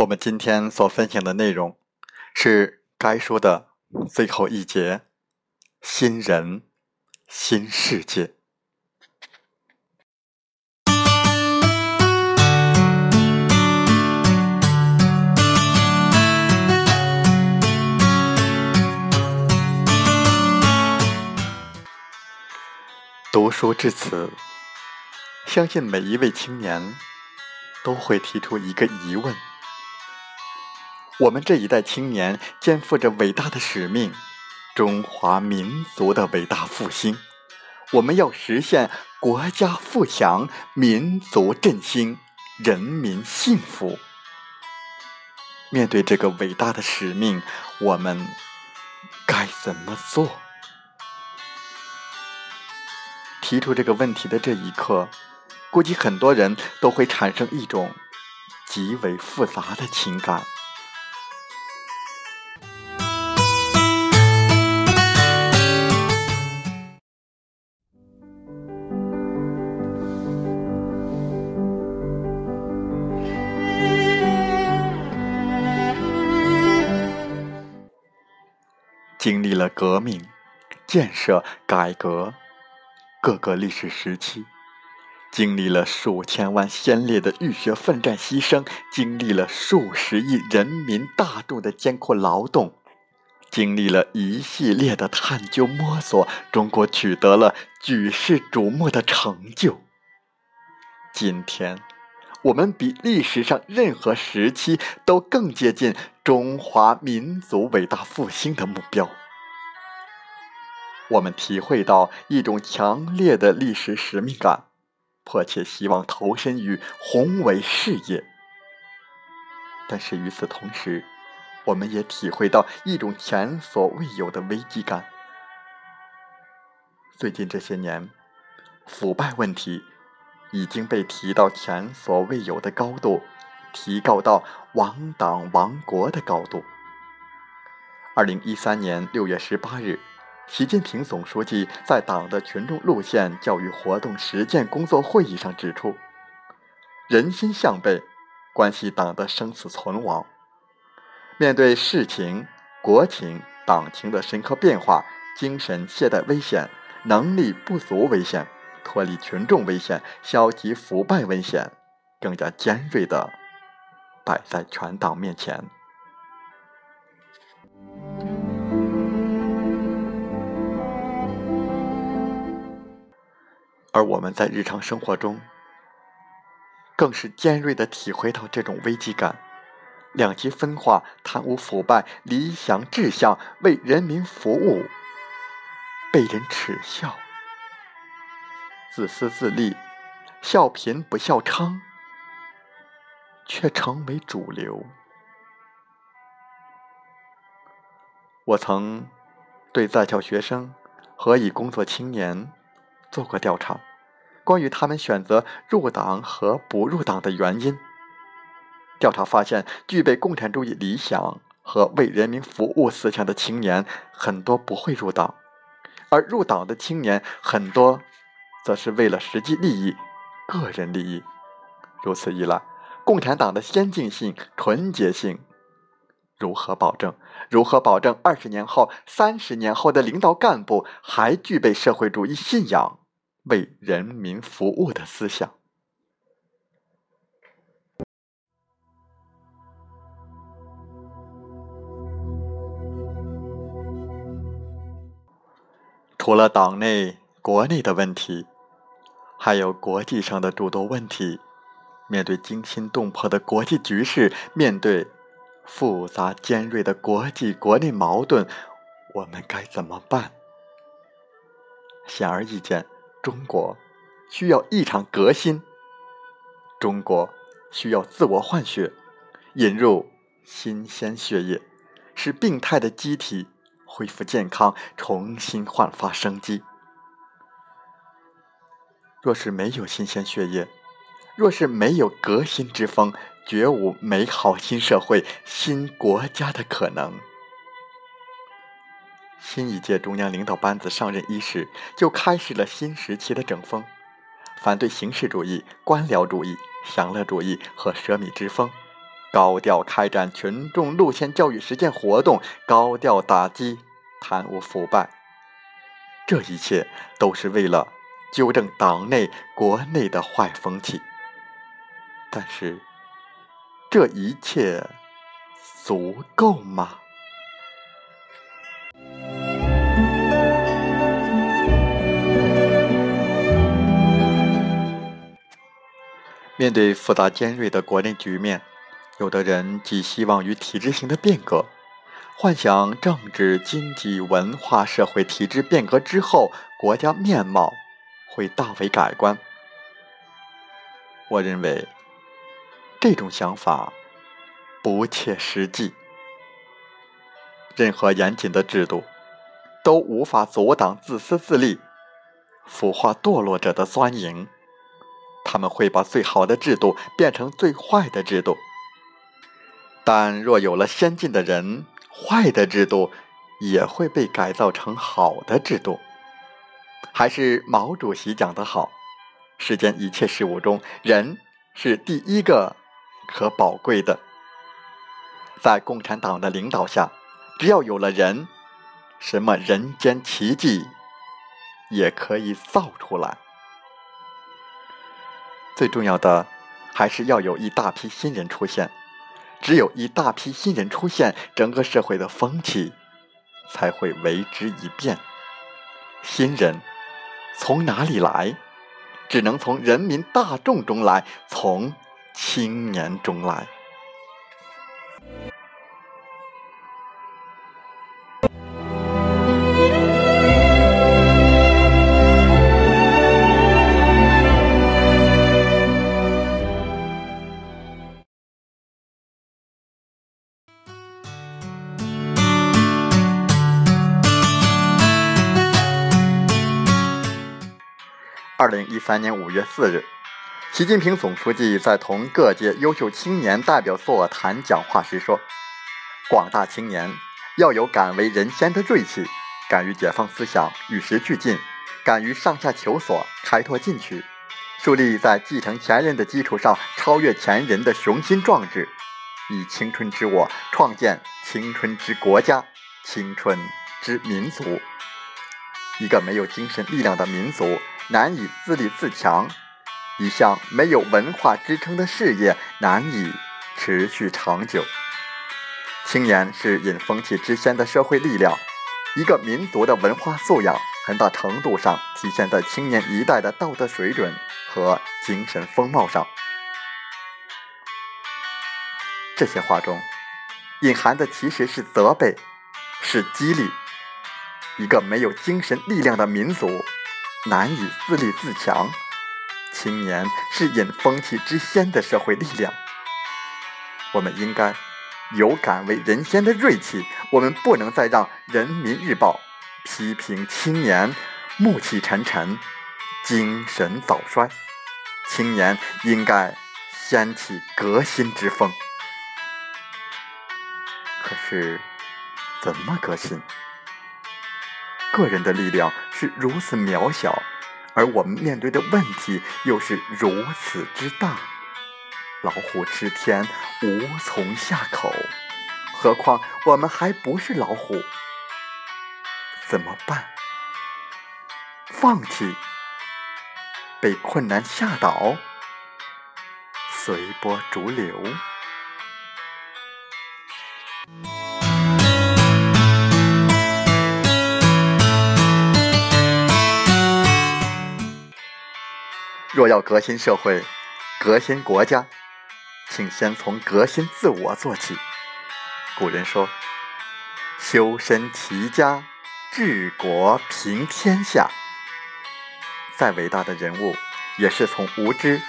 我们今天所分享的内容是该书的最后一节：新人，新世界。读书至此，相信每一位青年都会提出一个疑问。我们这一代青年肩负着伟大的使命，中华民族的伟大复兴。我们要实现国家富强、民族振兴、人民幸福。面对这个伟大的使命，我们该怎么做？提出这个问题的这一刻，估计很多人都会产生一种极为复杂的情感。经历了革命、建设、改革各个历史时期，经历了数千万先烈的浴血奋战牺牲，经历了数十亿人民大众的艰苦劳动，经历了一系列的探究摸索，中国取得了举世瞩目的成就。今天。我们比历史上任何时期都更接近中华民族伟大复兴的目标。我们体会到一种强烈的历史使命感，迫切希望投身于宏伟事业。但是与此同时，我们也体会到一种前所未有的危机感。最近这些年，腐败问题。已经被提到前所未有的高度，提高到亡党亡国的高度。二零一三年六月十八日，习近平总书记在党的群众路线教育活动实践工作会议上指出：“人心向背，关系党的生死存亡。面对世情、国情、党情的深刻变化，精神懈怠危险，能力不足危险。”脱离群众危险、消极腐败危险，更加尖锐的摆在全党面前。而我们在日常生活中，更是尖锐的体会到这种危机感：两极分化、贪污腐败、理想志向为人民服务，被人耻笑。自私自利、笑贫不笑娼，却成为主流。我曾对在校学生和已工作青年做过调查，关于他们选择入党和不入党的原因。调查发现，具备共产主义理想和为人民服务思想的青年很多不会入党，而入党的青年很多。则是为了实际利益、个人利益。如此一来，共产党的先进性、纯洁性如何保证？如何保证二十年后、三十年后的领导干部还具备社会主义信仰、为人民服务的思想？除了党内、国内的问题。还有国际上的诸多问题，面对惊心动魄的国际局势，面对复杂尖锐的国际国内矛盾，我们该怎么办？显而易见，中国需要一场革新，中国需要自我换血，引入新鲜血液，使病态的机体恢复健康，重新焕发生机。若是没有新鲜血液，若是没有革新之风，绝无美好新社会、新国家的可能。新一届中央领导班子上任伊始，就开始了新时期的整风，反对形式主义、官僚主义、享乐主义和奢靡之风，高调开展群众路线教育实践活动，高调打击贪污腐败。这一切都是为了。纠正党内国内的坏风气，但是这一切足够吗？面对复杂尖锐的国内局面，有的人寄希望于体制性的变革，幻想政治、经济、文化、社会体制变革之后，国家面貌。会大为改观。我认为这种想法不切实际。任何严谨的制度都无法阻挡自私自利、腐化堕落者的钻营。他们会把最好的制度变成最坏的制度。但若有了先进的人，坏的制度也会被改造成好的制度。还是毛主席讲的好：“世间一切事物中，人是第一个可宝贵的。在共产党的领导下，只要有了人，什么人间奇迹也可以造出来。最重要的，还是要有一大批新人出现。只有一大批新人出现，整个社会的风气才会为之一变。新人。”从哪里来？只能从人民大众中来，从青年中来。一三年五月四日，习近平总书记在同各界优秀青年代表座谈讲话时说：“广大青年要有敢为人先的锐气，敢于解放思想，与时俱进，敢于上下求索，开拓进取，树立在继承前人的基础上超越前人的雄心壮志，以青春之我创建青春之国家、青春之民族。一个没有精神力量的民族。”难以自立自强，一项没有文化支撑的事业难以持续长久。青年是引风气之先的社会力量，一个民族的文化素养很大程度上体现在青年一代的道德水准和精神风貌上。这些话中隐含的其实是责备，是激励。一个没有精神力量的民族。难以自立自强，青年是引风气之先的社会力量。我们应该有敢为人先的锐气。我们不能再让《人民日报》批评青年暮气沉沉、精神早衰。青年应该掀起革新之风。可是，怎么革新？个人的力量是如此渺小，而我们面对的问题又是如此之大。老虎吃天，无从下口，何况我们还不是老虎？怎么办？放弃？被困难吓倒？随波逐流？若要革新社会、革新国家，请先从革新自我做起。古人说：“修身齐家治国平天下。”再伟大的人物，也是从无知、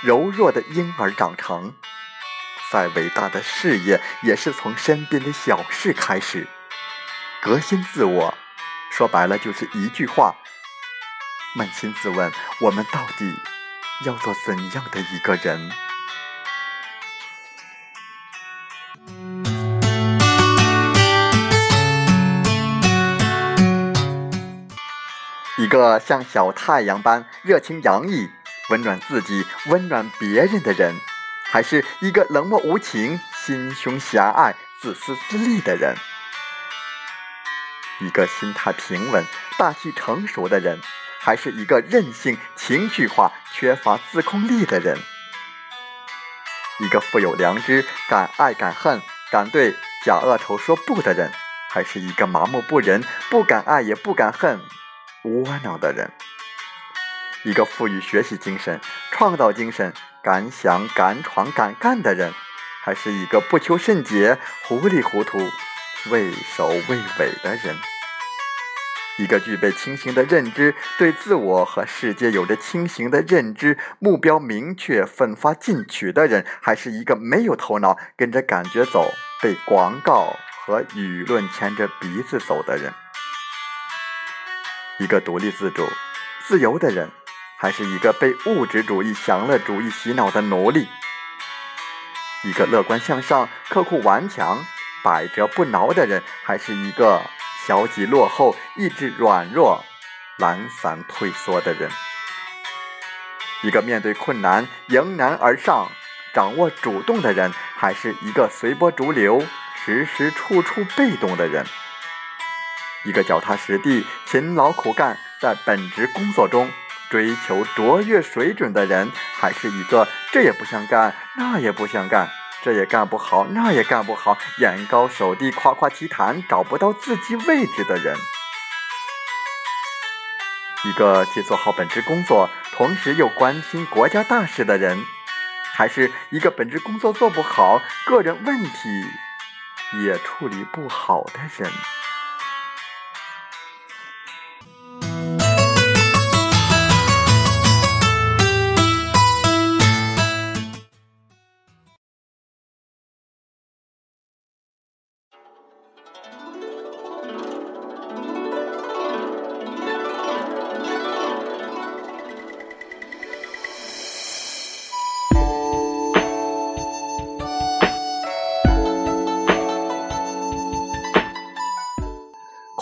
柔弱的婴儿长成。再伟大的事业，也是从身边的小事开始。革新自我，说白了就是一句话：扪心自问，我们到底要做怎样的一个人？一个像小太阳般热情洋溢、温暖自己、温暖别人的人，还是一个冷漠无情、心胸狭隘、自私自利的人？一个心态平稳、大气成熟的人，还是一个任性、情绪化、缺乏自控力的人？一个富有良知、敢爱敢恨、敢对假恶丑说不的人，还是一个麻木不仁、不敢爱也不敢恨？窝囊的人，一个富于学习精神、创造精神、敢想敢闯敢干的人，还是一个不求甚解、糊里糊涂、畏首畏尾的人？一个具备清醒的认知、对自我和世界有着清醒的认知、目标明确、奋发进取的人，还是一个没有头脑、跟着感觉走、被广告和舆论牵着鼻子走的人？一个独立自主、自由的人，还是一个被物质主义、享乐主义洗脑的奴隶？一个乐观向上、刻苦顽强、百折不挠的人，还是一个消极落后、意志软弱、懒散退缩的人？一个面对困难迎难而上、掌握主动的人，还是一个随波逐流、时时处处被动的人？一个脚踏实地、勤劳苦干，在本职工作中追求卓越水准的人，还是一个这也不想干、那也不想干、这也干不好、那也干不好、眼高手低、夸夸其谈、找不到自己位置的人？一个既做好本职工作，同时又关心国家大事的人，还是一个本职工作做不好、个人问题也处理不好的人？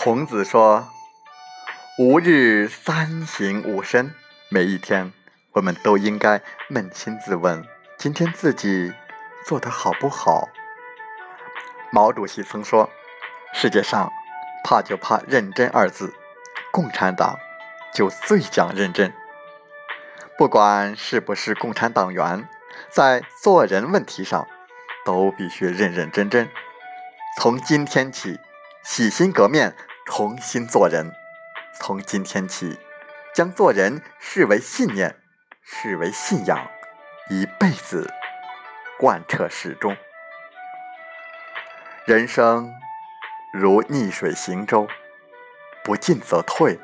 孔子说：“吾日三省吾身。”每一天，我们都应该扪心自问：今天自己做得好不好？毛主席曾说：“世界上怕就怕认真二字，共产党就最讲认真。不管是不是共产党员，在做人问题上，都必须认认真真。从今天起，洗心革面。”重新做人，从今天起，将做人视为信念，视为信仰，一辈子贯彻始终。人生如逆水行舟，不进则退。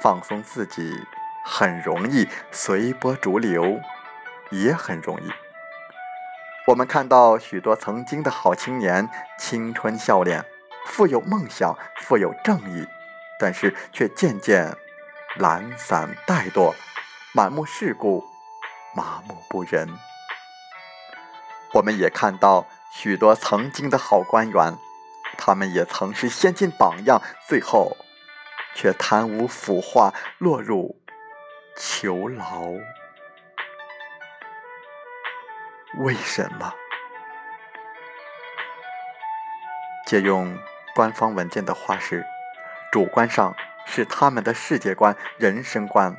放松自己很容易，随波逐流也很容易。我们看到许多曾经的好青年，青春笑脸。富有梦想，富有正义，但是却渐渐懒散怠惰，满目世故，麻木不仁。我们也看到许多曾经的好官员，他们也曾是先进榜样，最后却贪污腐化，落入囚牢。为什么？借用。官方文件的话是：主观上是他们的世界观、人生观、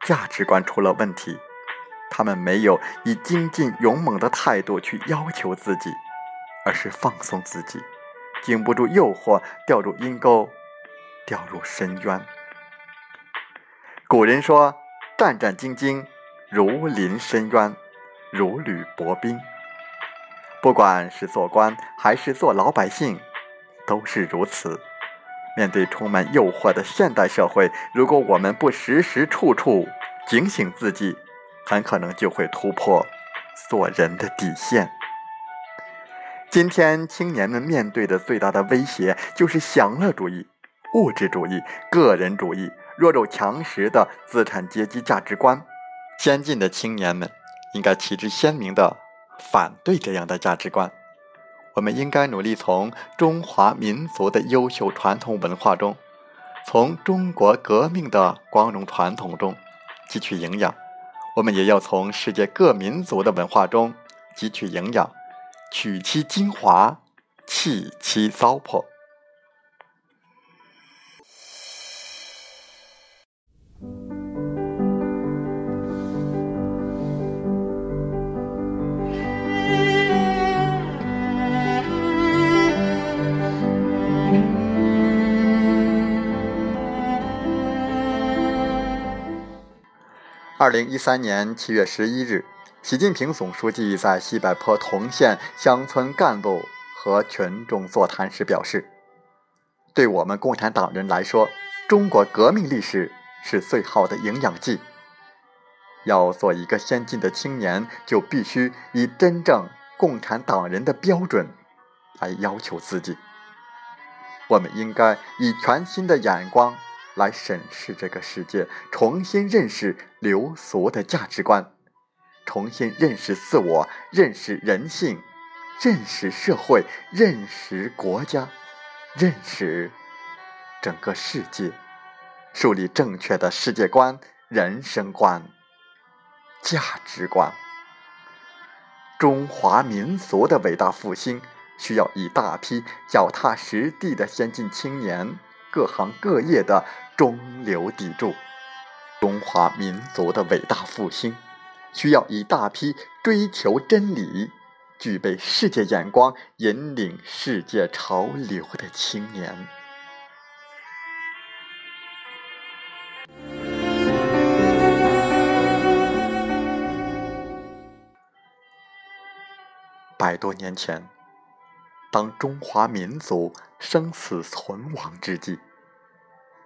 价值观出了问题，他们没有以精进勇猛的态度去要求自己，而是放松自己，经不住诱惑，掉入阴沟，掉入深渊。古人说：“战战兢兢，如临深渊，如履薄冰。”不管是做官还是做老百姓。都是如此。面对充满诱惑的现代社会，如果我们不时时处处警醒自己，很可能就会突破做人的底线。今天青年们面对的最大的威胁就是享乐主义、物质主义、个人主义、弱肉强食的资产阶级价值观。先进的青年们应该旗帜鲜明地反对这样的价值观。我们应该努力从中华民族的优秀传统文化中，从中国革命的光荣传统中汲取营养。我们也要从世界各民族的文化中汲取营养。取其精华，弃其糟粕。二零一三年七月十一日。习近平总书记在西柏坡同县乡村干部和群众座谈时表示：“对我们共产党人来说，中国革命历史是最好的营养剂。要做一个先进的青年，就必须以真正共产党人的标准来要求自己。我们应该以全新的眼光来审视这个世界，重新认识流俗的价值观。”重新认识自我，认识人性，认识社会，认识国家，认识整个世界，树立正确的世界观、人生观、价值观。中华民族的伟大复兴需要一大批脚踏实地的先进青年，各行各业的中流砥柱。中华民族的伟大复兴。需要一大批追求真理、具备世界眼光、引领世界潮流的青年。百多年前，当中华民族生死存亡之际，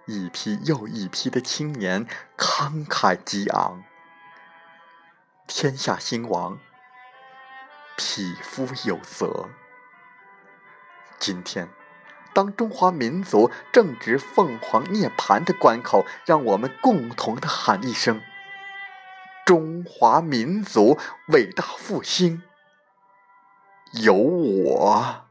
一批又一批的青年慷慨激昂。天下兴亡，匹夫有责。今天，当中华民族正值凤凰涅槃的关口，让我们共同的喊一声：“中华民族伟大复兴，有我！”